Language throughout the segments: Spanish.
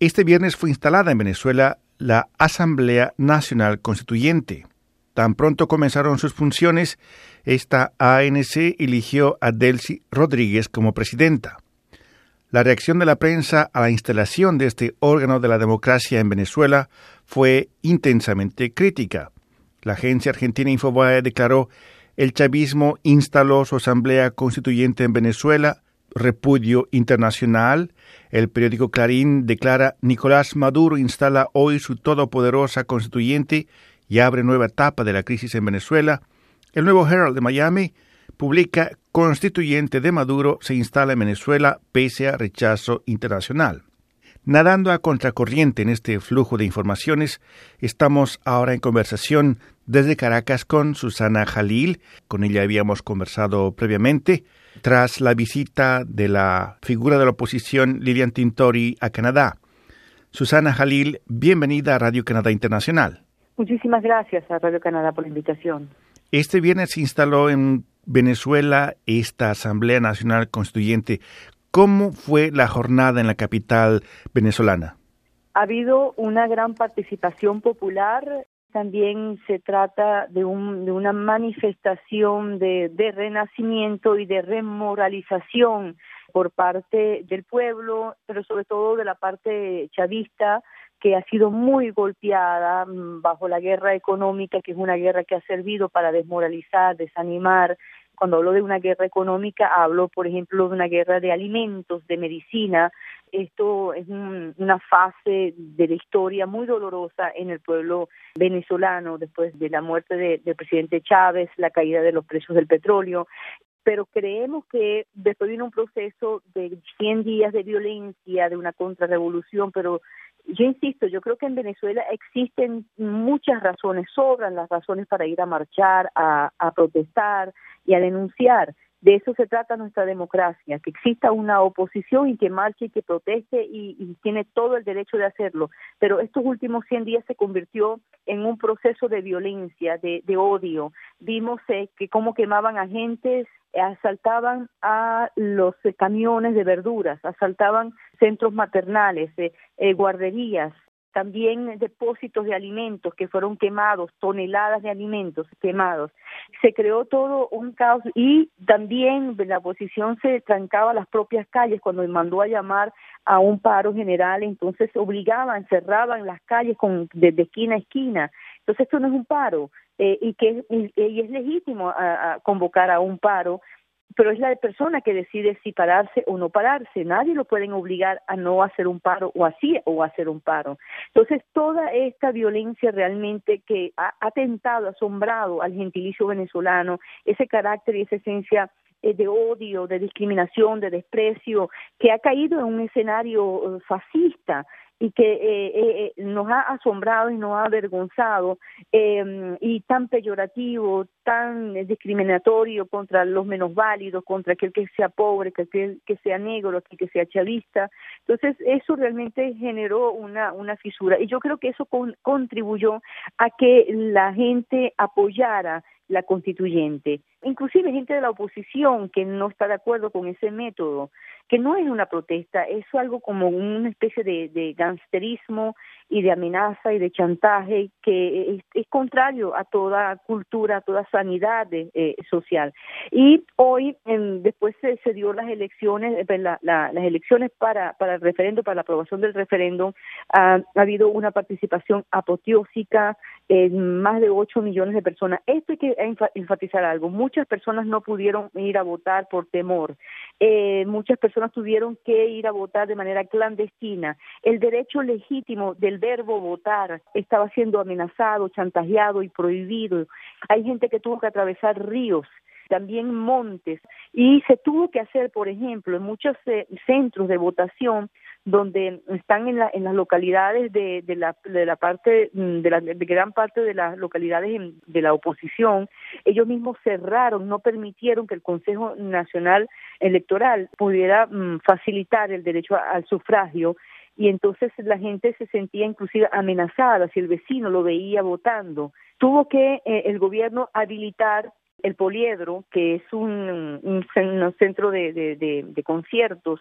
Este viernes fue instalada en Venezuela la Asamblea Nacional Constituyente. Tan pronto comenzaron sus funciones, esta ANC eligió a Delcy Rodríguez como presidenta. La reacción de la prensa a la instalación de este órgano de la democracia en Venezuela fue intensamente crítica. La agencia argentina Infobae declaró el chavismo instaló su asamblea constituyente en Venezuela, repudio internacional. El periódico Clarín declara Nicolás Maduro instala hoy su todopoderosa constituyente y abre nueva etapa de la crisis en Venezuela. El nuevo Herald de Miami publica Constituyente de Maduro se instala en Venezuela pese a rechazo internacional. Nadando a contracorriente en este flujo de informaciones, estamos ahora en conversación desde Caracas con Susana Jalil. Con ella habíamos conversado previamente tras la visita de la figura de la oposición Lilian Tintori a Canadá. Susana Jalil, bienvenida a Radio Canadá Internacional. Muchísimas gracias a Radio Canadá por la invitación. Este viernes se instaló en Venezuela esta Asamblea Nacional Constituyente. ¿Cómo fue la jornada en la capital venezolana? Ha habido una gran participación popular. También se trata de, un, de una manifestación de, de renacimiento y de remoralización por parte del pueblo, pero sobre todo de la parte chavista, que ha sido muy golpeada mm, bajo la guerra económica, que es una guerra que ha servido para desmoralizar, desanimar. Cuando hablo de una guerra económica, hablo, por ejemplo, de una guerra de alimentos, de medicina. Esto es una fase de la historia muy dolorosa en el pueblo venezolano después de la muerte del presidente Chávez, la caída de los precios del petróleo pero creemos que después viene un proceso de 100 días de violencia, de una contrarrevolución, pero yo insisto, yo creo que en Venezuela existen muchas razones, sobran las razones para ir a marchar, a, protestar y a denunciar. De eso se trata nuestra democracia, que exista una oposición y que marche y que proteste y, tiene todo el derecho de hacerlo. Pero estos últimos 100 días se convirtió en un proceso de violencia, de, odio. Vimos eh, que cómo quemaban agentes, asaltaban a los eh, camiones de verduras, asaltaban centros maternales, eh, eh, guarderías, también depósitos de alimentos que fueron quemados, toneladas de alimentos quemados. Se creó todo un caos y también la oposición se trancaba las propias calles cuando mandó a llamar a un paro general, entonces obligaban, cerraban las calles con, desde esquina a esquina. Entonces esto no es un paro eh, y que y, es legítimo a convocar a un paro pero es la persona que decide si pararse o no pararse. Nadie lo pueden obligar a no hacer un paro o así o hacer un paro. Entonces, toda esta violencia realmente que ha atentado, asombrado al gentilicio venezolano, ese carácter y esa esencia eh, de odio, de discriminación, de desprecio, que ha caído en un escenario eh, fascista y que eh, eh, eh, nos ha asombrado y nos ha avergonzado eh, y tan peyorativo, tan discriminatorio contra los menos válidos, contra aquel que sea pobre, que aquel que sea negro, aquel que sea chavista. Entonces, eso realmente generó una, una fisura y yo creo que eso contribuyó a que la gente apoyara la constituyente, inclusive gente de la oposición que no está de acuerdo con ese método que no es una protesta, es algo como una especie de, de gangsterismo y de amenaza y de chantaje que es, contrario a toda cultura, a toda sanidad eh, social. Y hoy, después se, dio las elecciones, eh, pues, las elecciones para, para el referendo, para la aprobación del referéndum, ha habido una participación apoteósica, en más de 8 millones de personas. Esto hay que enfatizar algo. Muchas personas no pudieron ir a votar por temor. Eh, muchas personas tuvieron que ir a votar de manera clandestina. El derecho legítimo del verbo votar estaba siendo amenazado, chantajeado y prohibido. Hay gente que tuvo que atravesar ríos también montes y se tuvo que hacer, por ejemplo, en muchos eh, centros de votación donde están en, la, en las localidades de, de, la, parte, mm, de, la, de gran parte de las localidades de la oposición, ellos mismos cerraron, no permitieron que el Consejo Nacional Electoral pudiera mm, facilitar el derecho al sufragio y entonces la gente se sentía inclusive amenazada si el vecino lo veía votando. Tuvo que eh, el gobierno habilitar el poliedro, que es un, centro de conciertos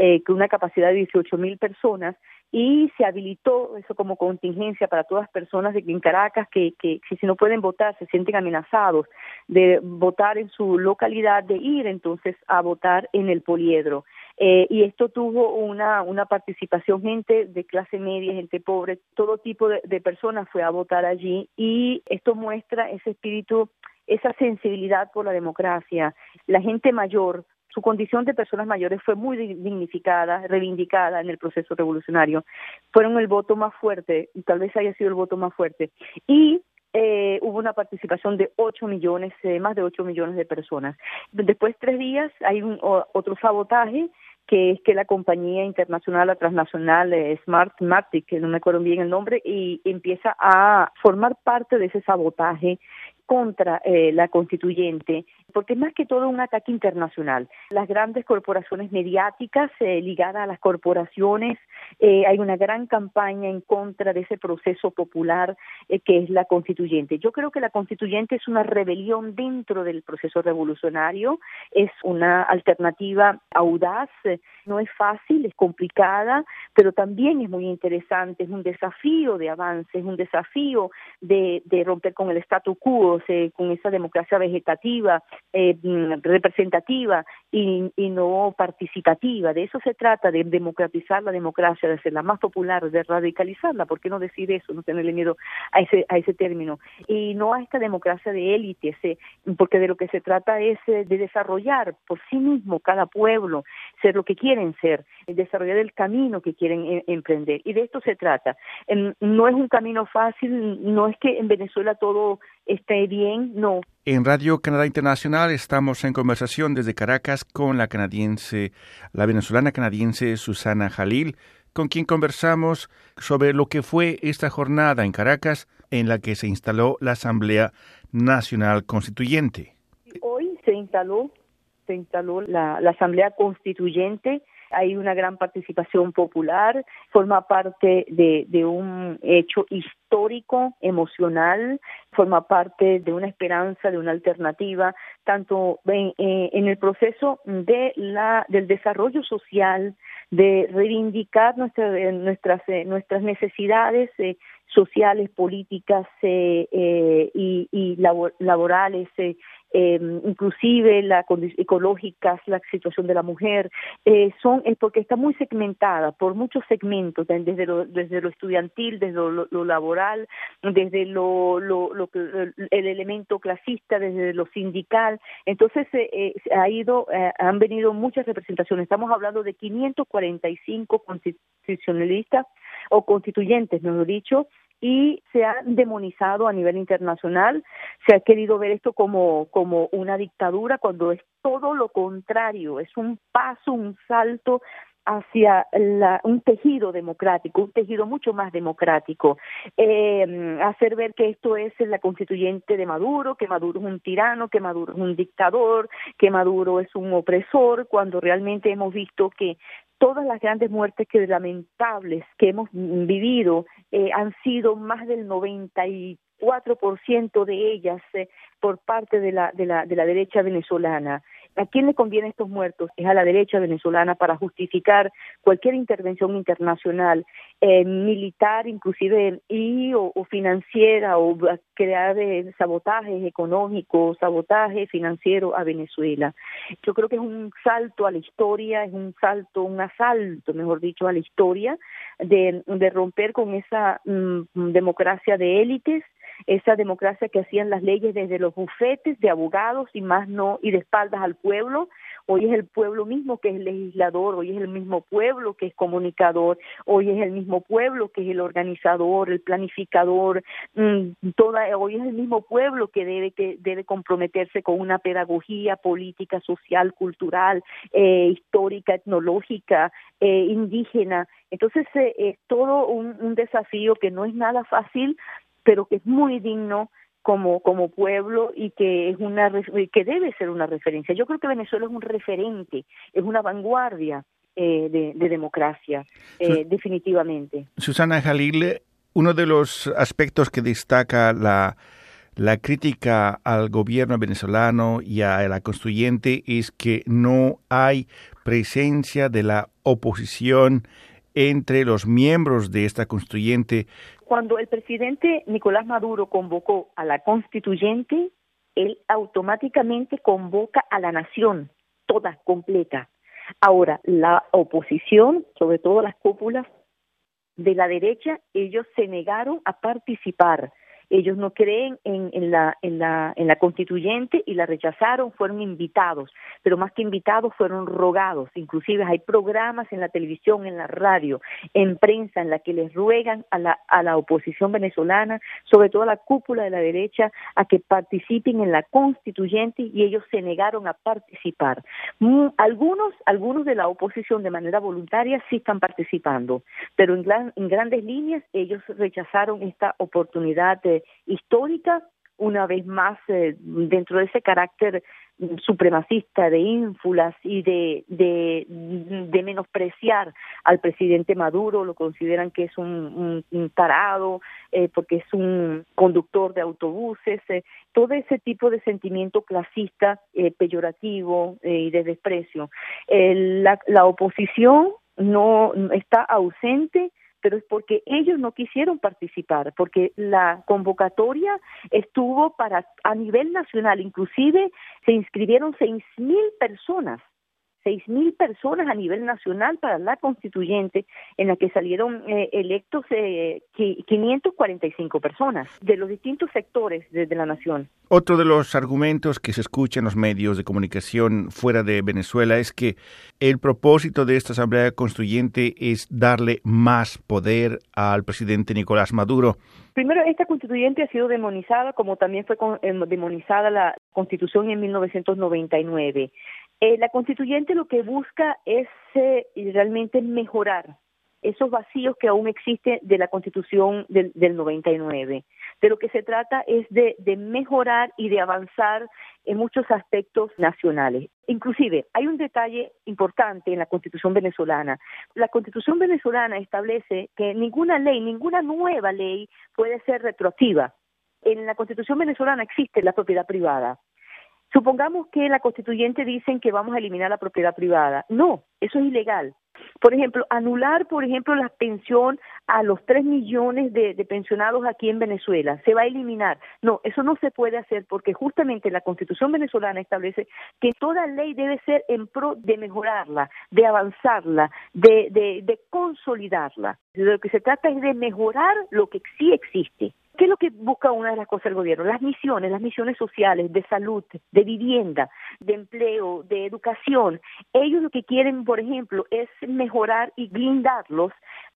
eh, con una capacidad de 18 mil personas y se habilitó eso como contingencia para todas las personas de, en Caracas que, que, si no pueden votar se sienten amenazados de votar en su localidad, de ir entonces a votar en el poliedro. Eh, y esto tuvo una, una participación, gente de clase media, gente pobre, todo tipo de, de personas fue a votar allí y esto muestra ese espíritu, esa sensibilidad por la democracia. La gente mayor su condición de personas mayores fue muy dignificada, reivindicada en el proceso revolucionario. Fueron el voto más fuerte, tal vez haya sido el voto más fuerte. Y eh, hubo una participación de 8 millones, eh, más de 8 millones de personas. Después, tres días, hay un, otro sabotaje que es que la compañía internacional, la transnacional eh, Smart Matic, que no me acuerdo bien el nombre, y empieza a formar parte de ese sabotaje contra eh, la constituyente, porque es más que todo un ataque internacional. Las grandes corporaciones mediáticas eh, ligadas a las corporaciones, eh, hay una gran campaña en contra de ese proceso popular que es la constituyente. Yo creo que la constituyente es una rebelión dentro del proceso revolucionario, es una alternativa audaz, no es fácil, es complicada, pero también es muy interesante, es un desafío de avance, es un desafío de, de romper con el statu quo, con esa democracia vegetativa, eh, mm, representativa y, no participativa. De eso se trata, de democratizar la democracia, de hacerla más popular, de radicalizarla. ¿Por qué no decir eso? No tenerle miedo a ese, a ese término. Y no a esta democracia de élite, porque de lo que se trata es eh, de desarrollar por sí mismo cada pueblo, ser lo que quieren ser, desarrollar el camino que quieren eh, emprender. Y de esto se trata. Em, no es un camino fácil, no es que en Venezuela todo esté bien, no. En Radio Canadá Internacional estamos en conversación desde Caracas con la canadiense, la venezolana canadiense Susana Jalil, con quien conversamos sobre lo que fue esta jornada en Caracas en la que se instaló la Asamblea Nacional Constituyente. Hoy se instaló, se instaló la, la Asamblea Constituyente hay una gran participación popular, forma parte de, un hecho histórico, emocional, forma parte de una esperanza, de una alternativa, tanto en, eh, el proceso de la, del desarrollo social, de reivindicar nuestra, nuestras, eh, nuestras necesidades eh, sociales, políticas y, y laborales, eh, inclusive la ecológicas, la situación de la mujer, eh, son es porque está muy segmentada por muchos segmentos, desde lo, desde lo estudiantil, desde lo, laboral, desde lo, lo, lo, el elemento clasista, desde lo sindical. Entonces eh, ha ido, eh, han venido muchas representaciones. Estamos hablando de 545 constitucionalistas o constituyentes, mejor dicho, y se ha demonizado a nivel internacional, se ha querido ver esto como, como una dictadura cuando es todo lo contrario, es un paso, un salto hacia la, un tejido democrático, un tejido mucho más democrático, eh, hacer ver que esto es la constituyente de Maduro, que Maduro es un tirano, que Maduro es un dictador, que Maduro es un opresor, cuando realmente hemos visto que todas las grandes muertes que lamentables que hemos vivido eh, han sido más del 94% de ellas eh, por parte de la, de la, de la derecha venezolana. ¿A quién le conviene estos muertos? Es a la derecha venezolana para justificar cualquier intervención internacional, eh, militar inclusive y o, financiera o crear eh, sabotajes económicos, sabotaje financiero a Venezuela. Yo creo que es un salto a la historia, es un salto, un asalto, mejor dicho, a la historia de, de romper con esa mm, democracia de élites esa democracia que hacían las leyes desde los bufetes de abogados y más no, y de espaldas al pueblo. Hoy es el pueblo mismo que es legislador, hoy es el mismo pueblo que es comunicador, hoy es el mismo pueblo que es el organizador, el planificador, mm, toda, hoy es el mismo pueblo que debe, que debe comprometerse con una pedagogía política, social, cultural, eh, histórica, etnológica, eh, indígena. Entonces eh, es todo un, un desafío que no es nada fácil, pero que es muy digno como como pueblo y que es una que debe ser una referencia. Yo creo que Venezuela es un referente, es una vanguardia eh, de, democracia, eh, definitivamente. Susana Jalil, uno de los aspectos que destaca la la crítica al gobierno venezolano y a la constituyente es que no hay presencia de la oposición entre los miembros de esta constituyente. Cuando el presidente Nicolás Maduro convocó a la constituyente, él automáticamente convoca a la nación, toda completa. Ahora, la oposición, sobre todo las cúpulas de la derecha, ellos se negaron a participar ellos no creen en, en, la, en, la, en la constituyente y la rechazaron, fueron invitados, pero más que invitados fueron rogados. Inclusive hay programas en la televisión, en la radio, en prensa, en la que les ruegan a la, a la oposición venezolana, sobre todo a la cúpula de la derecha, a que participen en la constituyente y ellos se negaron a participar. Mm, algunos, algunos de la oposición de manera voluntaria sí están participando, pero en, en grandes líneas ellos rechazaron esta oportunidad de histórica, una vez más eh, dentro de ese carácter supremacista de ínfulas y de, de, menospreciar al presidente Maduro, lo consideran que es un, un, tarado, eh, porque es un conductor de autobuses, eh, todo ese tipo de sentimiento clasista, peyorativo y de desprecio. la, la oposición no está ausente pero es porque ellos no quisieron participar, porque la convocatoria estuvo para a nivel nacional, inclusive se inscribieron seis mil personas seis mil personas a nivel nacional para la constituyente, en la que salieron eh, electos eh, 545 personas de los distintos sectores de, la nación. Otro de los argumentos que se escucha en los medios de comunicación fuera de Venezuela es que el propósito de esta Asamblea Constituyente es darle más poder al presidente Nicolás Maduro. Primero, esta constituyente ha sido demonizada, como también fue eh, demonizada la constitución en 1999. Eh, la constituyente lo que busca es eh, realmente mejorar esos vacíos que aún existen de la constitución del, del 99. De lo que se trata es de, de mejorar y de avanzar en muchos aspectos nacionales. Inclusive, hay un detalle importante en la constitución venezolana. La constitución venezolana establece que ninguna ley, ninguna nueva ley puede ser retroactiva. En la constitución venezolana existe la propiedad privada. Supongamos que la constituyente dicen que vamos a eliminar la propiedad privada. No, eso es ilegal. Por ejemplo, anular, por ejemplo, la pensión a los tres millones de, pensionados aquí en Venezuela. Se va a eliminar. No, eso no se puede hacer porque justamente la Constitución venezolana establece que toda ley debe ser en pro de mejorarla, de avanzarla, de, de, de consolidarla. De lo que se trata es de mejorar lo que sí existe. ¿Qué es lo que busca una de las cosas del gobierno? Las misiones, las misiones sociales, de salud, de vivienda, de empleo, de educación. Ellos lo que quieren, por ejemplo, es mejorar y blindarlos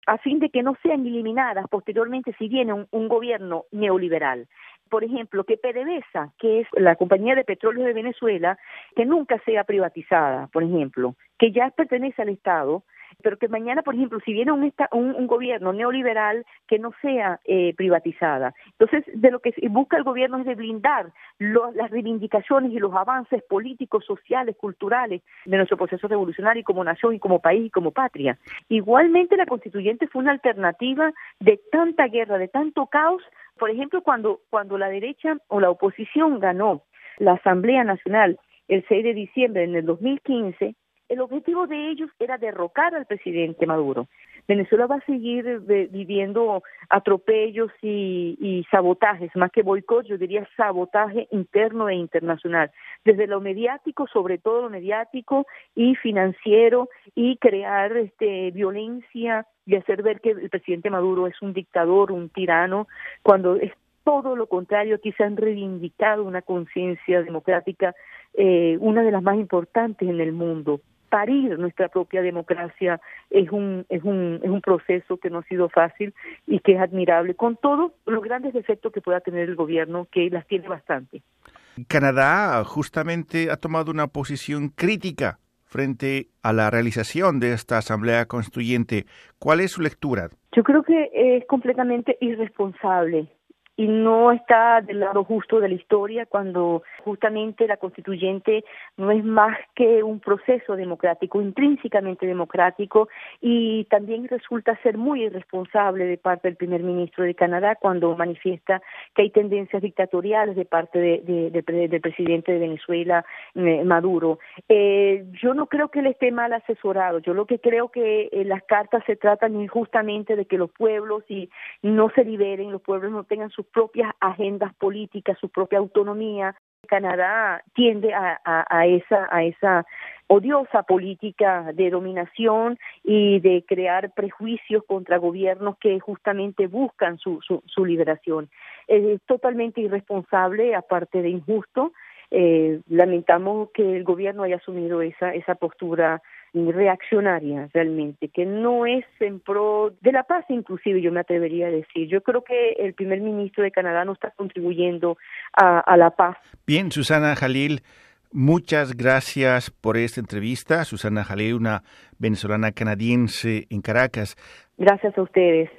a fin de que no sean eliminadas posteriormente si viene un, gobierno neoliberal por ejemplo, que PDVSA, que es la compañía de petróleo de Venezuela, que nunca sea privatizada, por ejemplo, que ya pertenece al Estado, pero que mañana, por ejemplo, si viene un, un, gobierno neoliberal, que no sea eh, privatizada. Entonces, de lo que busca el gobierno es de blindar las reivindicaciones y los avances políticos, sociales, culturales de nuestro proceso revolucionario como nación y como país y como patria. Igualmente, la constituyente fue una alternativa de tanta guerra, de tanto caos. Por ejemplo, cuando, cuando la derecha o la oposición ganó la Asamblea Nacional el 6 de diciembre en el 2015, el objetivo de ellos era derrocar al presidente Maduro. Venezuela va a seguir eh, viviendo atropellos y, sabotajes, más que boicot, yo diría sabotaje interno e internacional, desde lo mediático, sobre todo lo mediático y financiero, y crear este, violencia y hacer ver que el presidente Maduro es un dictador, un tirano, cuando es todo lo contrario, aquí se han reivindicado una conciencia democrática, eh, una de las más importantes en el mundo parir nuestra propia democracia es un, es un, es un proceso que no ha sido fácil y que es admirable, con todos los grandes defectos que pueda tener el gobierno, que las tiene bastante. Canadá justamente ha tomado una posición crítica frente a la realización de esta Asamblea Constituyente. ¿Cuál es su lectura? Yo creo que es completamente irresponsable y no está del lado justo de la historia cuando justamente la constituyente no es más que un proceso democrático, intrínsecamente democrático y también resulta ser muy irresponsable de parte del primer ministro de Canadá cuando manifiesta que hay tendencias dictatoriales de parte de, del presidente de Venezuela, eh, Maduro. Eh, yo no creo que él esté mal asesorado, yo lo que creo que eh, las cartas se tratan injustamente de que los pueblos y no se liberen, los pueblos no tengan sus propias agendas políticas, su propia autonomía. Canadá tiende a, esa a esa odiosa política de dominación y de crear prejuicios contra gobiernos que justamente buscan su, su, su liberación. Es totalmente irresponsable, aparte de injusto. Eh, lamentamos que el gobierno haya asumido esa, esa postura reaccionaria realmente, que no es en pro de la paz inclusive, yo me atrevería a decir. Yo creo que el primer ministro de Canadá no está contribuyendo a, a la paz. Bien, Susana Jalil, muchas gracias por esta entrevista. Susana Jalil, una venezolana canadiense en Caracas. Gracias a ustedes.